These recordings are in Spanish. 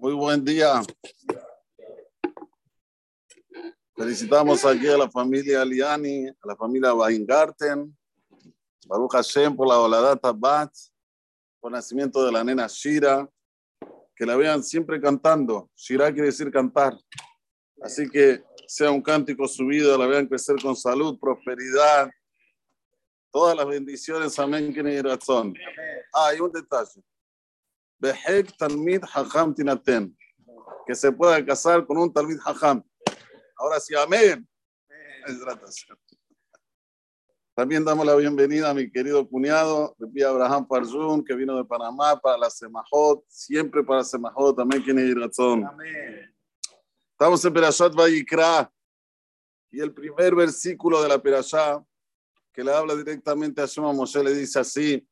Muy buen día. Felicitamos aquí a la familia Liani, a la familia Weingarten, Baruch Hashem por la Oladata Bat, por el nacimiento de la nena Shira, que la vean siempre cantando. Shira quiere decir cantar. Así que sea un cántico subido, la vean crecer con salud, prosperidad, todas las bendiciones. Amén, que razón. Ah, hay un detalle. Behek Talmid Hacham Tinaten. Que se pueda casar con un Talmid Hacham. Ahora sí, amén. También damos la bienvenida a mi querido cuñado, Repi Abraham Farzun, que vino de Panamá para la Semajot, siempre para Semajot, también tiene razón. Amén. Estamos en Perashat Vayikra y el primer versículo de la Perashá que le habla directamente a Shema Moshe le dice así: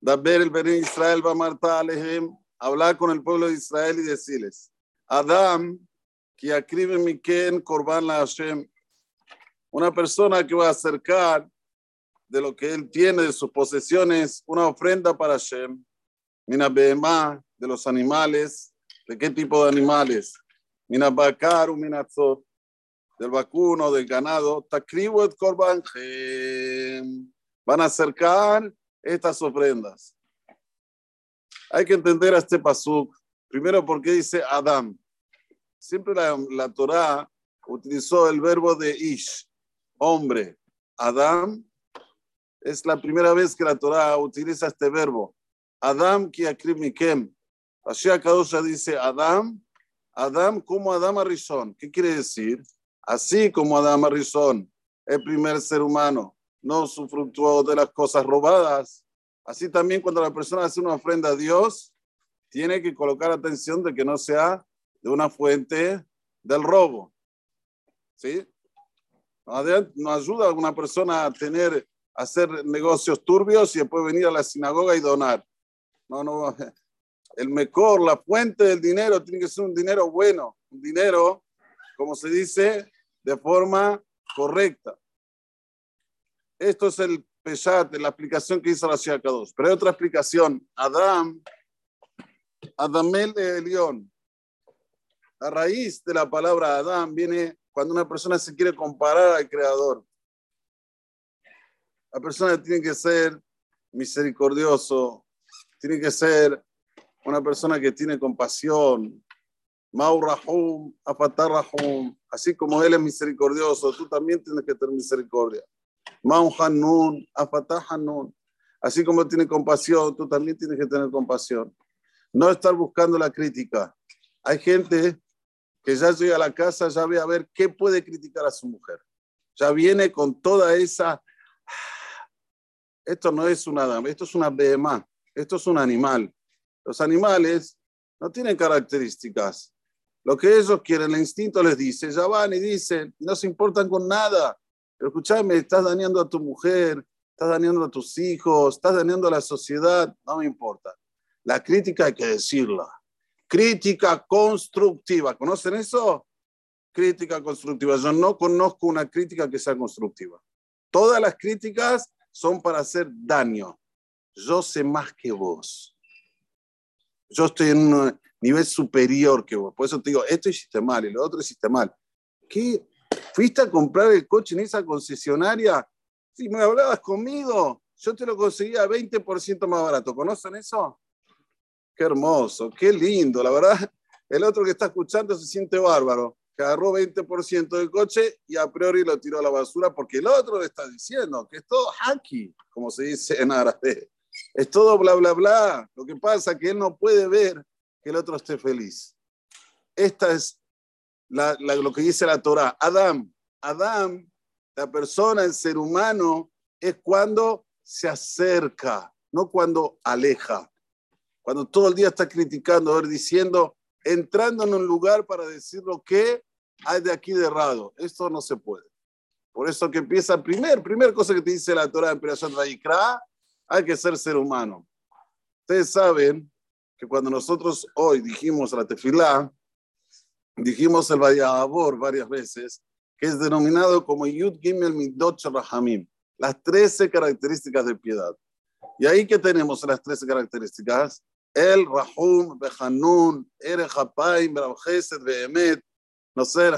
Daber el Beni Israel va Marta Alejem, hablar con el pueblo de Israel y decirles: Adam, que acribe Miken Korban la Hashem, una persona que va a acercar de lo que él tiene, de sus posesiones, una ofrenda para Hashem, Mina Behemá, de los animales, ¿de qué tipo de animales? Mina Bakar, Minatzot, del vacuno, del ganado, Takribu et Korban Van a acercar estas ofrendas. Hay que entender a este pasuk. Primero, porque dice Adam. Siempre la, la Torah utilizó el verbo de ish, hombre. Adam es la primera vez que la Torah utiliza este verbo. Adam ki mikem. Así Kadosha dice Adam, Adam como Adam Arishon. ¿Qué quiere decir? Así como Adam Arishon, el primer ser humano, no sufructuó de las cosas robadas. Así también cuando la persona hace una ofrenda a Dios, tiene que colocar atención de que no sea de una fuente del robo. ¿Sí? No ayuda a una persona a tener, a hacer negocios turbios y después venir a la sinagoga y donar. No, no. El mejor, la fuente del dinero tiene que ser un dinero bueno, un dinero, como se dice, de forma correcta. Esto es el Peshat, la explicación que hizo la Ciudad 2. Pero hay otra explicación. Adam, Adamel de León. A raíz de la palabra Adam viene cuando una persona se quiere comparar al Creador. La persona tiene que ser misericordioso, tiene que ser una persona que tiene compasión. Maurahum, Afatarrahum, así como Él es misericordioso, tú también tienes que tener misericordia. Maun Hanun, Afatah Hanun, así como tiene compasión, tú también tienes que tener compasión. No estar buscando la crítica. Hay gente que ya llega a la casa, ya ve a ver qué puede criticar a su mujer. Ya viene con toda esa. Esto no es una dama, esto es una behemá, esto es un animal. Los animales no tienen características. Lo que ellos quieren, el instinto les dice, ya van y dicen, no se importan con nada. Pero escúchame, estás dañando a tu mujer, estás dañando a tus hijos, estás dañando a la sociedad, no me importa. La crítica hay que decirla. Crítica constructiva. ¿Conocen eso? Crítica constructiva. Yo no conozco una crítica que sea constructiva. Todas las críticas son para hacer daño. Yo sé más que vos. Yo estoy en un nivel superior que vos. Por eso te digo, esto hiciste mal y lo otro hiciste mal. ¿Qué? ¿Fuiste a comprar el coche en esa concesionaria? Si me hablabas conmigo, yo te lo conseguía 20% más barato. ¿Conocen eso? Qué hermoso, qué lindo. La verdad, el otro que está escuchando se siente bárbaro. Que agarró 20% del coche y a priori lo tiró a la basura porque el otro le está diciendo que es todo haki, como se dice en árabe. Es todo bla, bla, bla. Lo que pasa es que él no puede ver que el otro esté feliz. Esta es lo que dice la Torah. Adam, Adam, la persona, el ser humano, es cuando se acerca, no cuando aleja. Cuando todo el día está criticando, ver, diciendo, entrando en un lugar para decir lo que hay de aquí de errado. Esto no se puede. Por eso que empieza, primer, primer cosa que te dice la Torah en Perashat Vayikra, hay que ser ser humano. Ustedes saben que cuando nosotros hoy dijimos la tefilá, dijimos el Vayabor varias veces, que es denominado como Yud Gimel Midot Rahamim, las 13 características de piedad. Y ahí que tenemos las 13 características, El Rahum Behanun, Ere Hapaim, Chesed Behemet, no sé,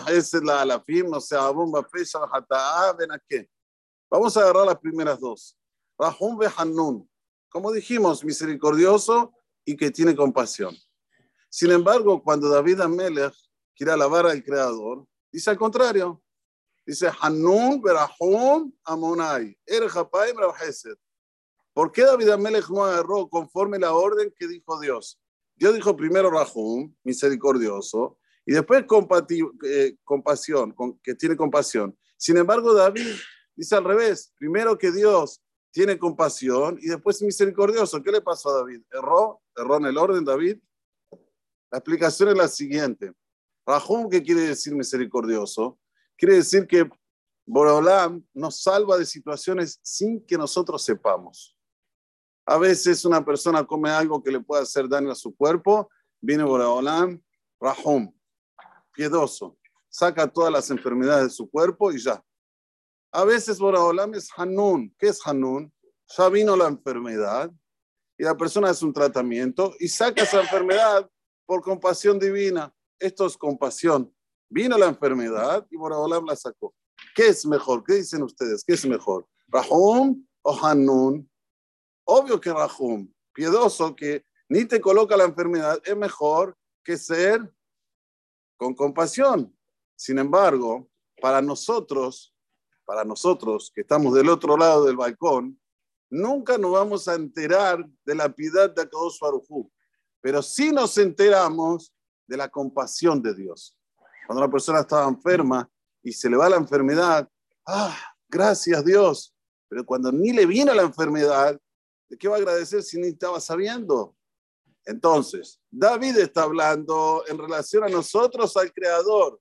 la Alafim, no sé, Abum Bafesha, Hata'a, Benaké. Vamos a agarrar las primeras dos. Rahum Behanun, como dijimos, misericordioso y que tiene compasión. Sin embargo, cuando David Amelech quiere alabar al Creador, dice al contrario. Dice Hanun Berahum Amonai, Er. ¿Por qué David Amelech no agarró conforme la orden que dijo Dios? Dios dijo primero Rahum, misericordioso, y después eh, compasión, que tiene compasión. Sin embargo, David dice al revés, primero que Dios tiene compasión y después misericordioso. ¿Qué le pasó a David? ¿Erró? ¿Erró en el orden, David? La explicación es la siguiente. Rahum, ¿qué quiere decir misericordioso? Quiere decir que Borolam nos salva de situaciones sin que nosotros sepamos. A veces una persona come algo que le puede hacer daño a su cuerpo, viene Borolam, Rahum, piedoso, saca todas las enfermedades de su cuerpo y ya. A veces Boraholam es Hanun. ¿Qué es Hanun? Ya vino la enfermedad y la persona hace un tratamiento y saca esa enfermedad por compasión divina. Esto es compasión. Vino la enfermedad y Boraholam la sacó. ¿Qué es mejor? ¿Qué dicen ustedes? ¿Qué es mejor? ¿Rahum o Hanun? Obvio que Rahum, piedoso, que ni te coloca la enfermedad, es mejor que ser con compasión. Sin embargo, para nosotros, para nosotros que estamos del otro lado del balcón, nunca nos vamos a enterar de la piedad de Akadosh Barujú, pero sí nos enteramos de la compasión de Dios. Cuando una persona estaba enferma y se le va la enfermedad, ah, gracias Dios, pero cuando ni le viene la enfermedad, ¿de qué va a agradecer si ni estaba sabiendo? Entonces, David está hablando en relación a nosotros, al Creador.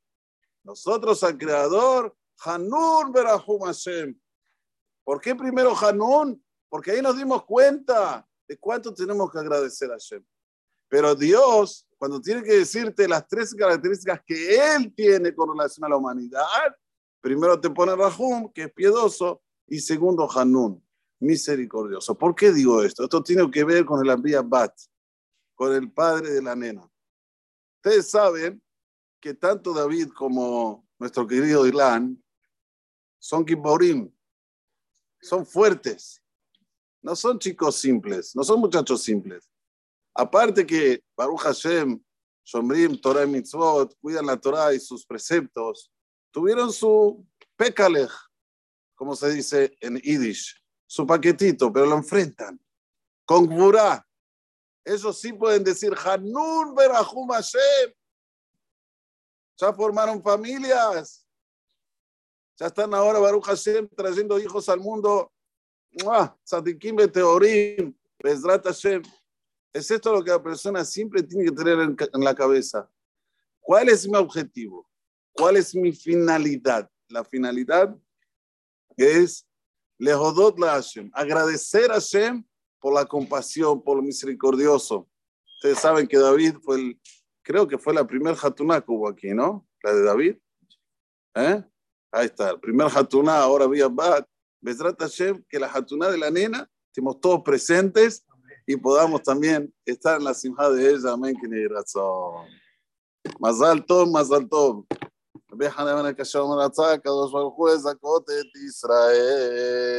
Nosotros al Creador Hanun Berahum Hashem. ¿Por qué primero Hanun? Porque ahí nos dimos cuenta de cuánto tenemos que agradecer a Hashem. Pero Dios, cuando tiene que decirte las tres características que Él tiene con relación a la humanidad, primero te pone Rahum, que es piedoso, y segundo Hanun, misericordioso. ¿Por qué digo esto? Esto tiene que ver con el Abiyah Bat, con el padre de la nena. Ustedes saben que tanto David como nuestro querido Ilan son Giborim, son fuertes, no son chicos simples, no son muchachos simples. Aparte que Baruch Hashem, Shomrim, Torah y Mitzvot, cuidan la Torah y sus preceptos, tuvieron su pekalech, como se dice en Yiddish, su paquetito, pero lo enfrentan con Gburá. Ellos sí pueden decir, Hanun Berahum Hashem. Ya formaron familias, ya están ahora Baruch Hashem trayendo hijos al mundo. Tzadikim Teorim, Bezrat Hashem. Es esto lo que la persona siempre tiene que tener en, la cabeza. ¿Cuál es mi objetivo? ¿Cuál es mi finalidad? La finalidad es Lehodot la agradecer a Hashem por la compasión, por lo misericordioso. Ustedes saben que David fue el, creo que fue la primera Hatuná que hubo aquí, ¿no? La de David. ¿Eh? Ahí está, el primer Hatuná, ahora vía Bat. Besrat Hashem, que la Hatuná de la nena, estemos todos presentes y podamos también estar en la simja de ella. Amén, que ni razón. Más alto, más alto. Israel.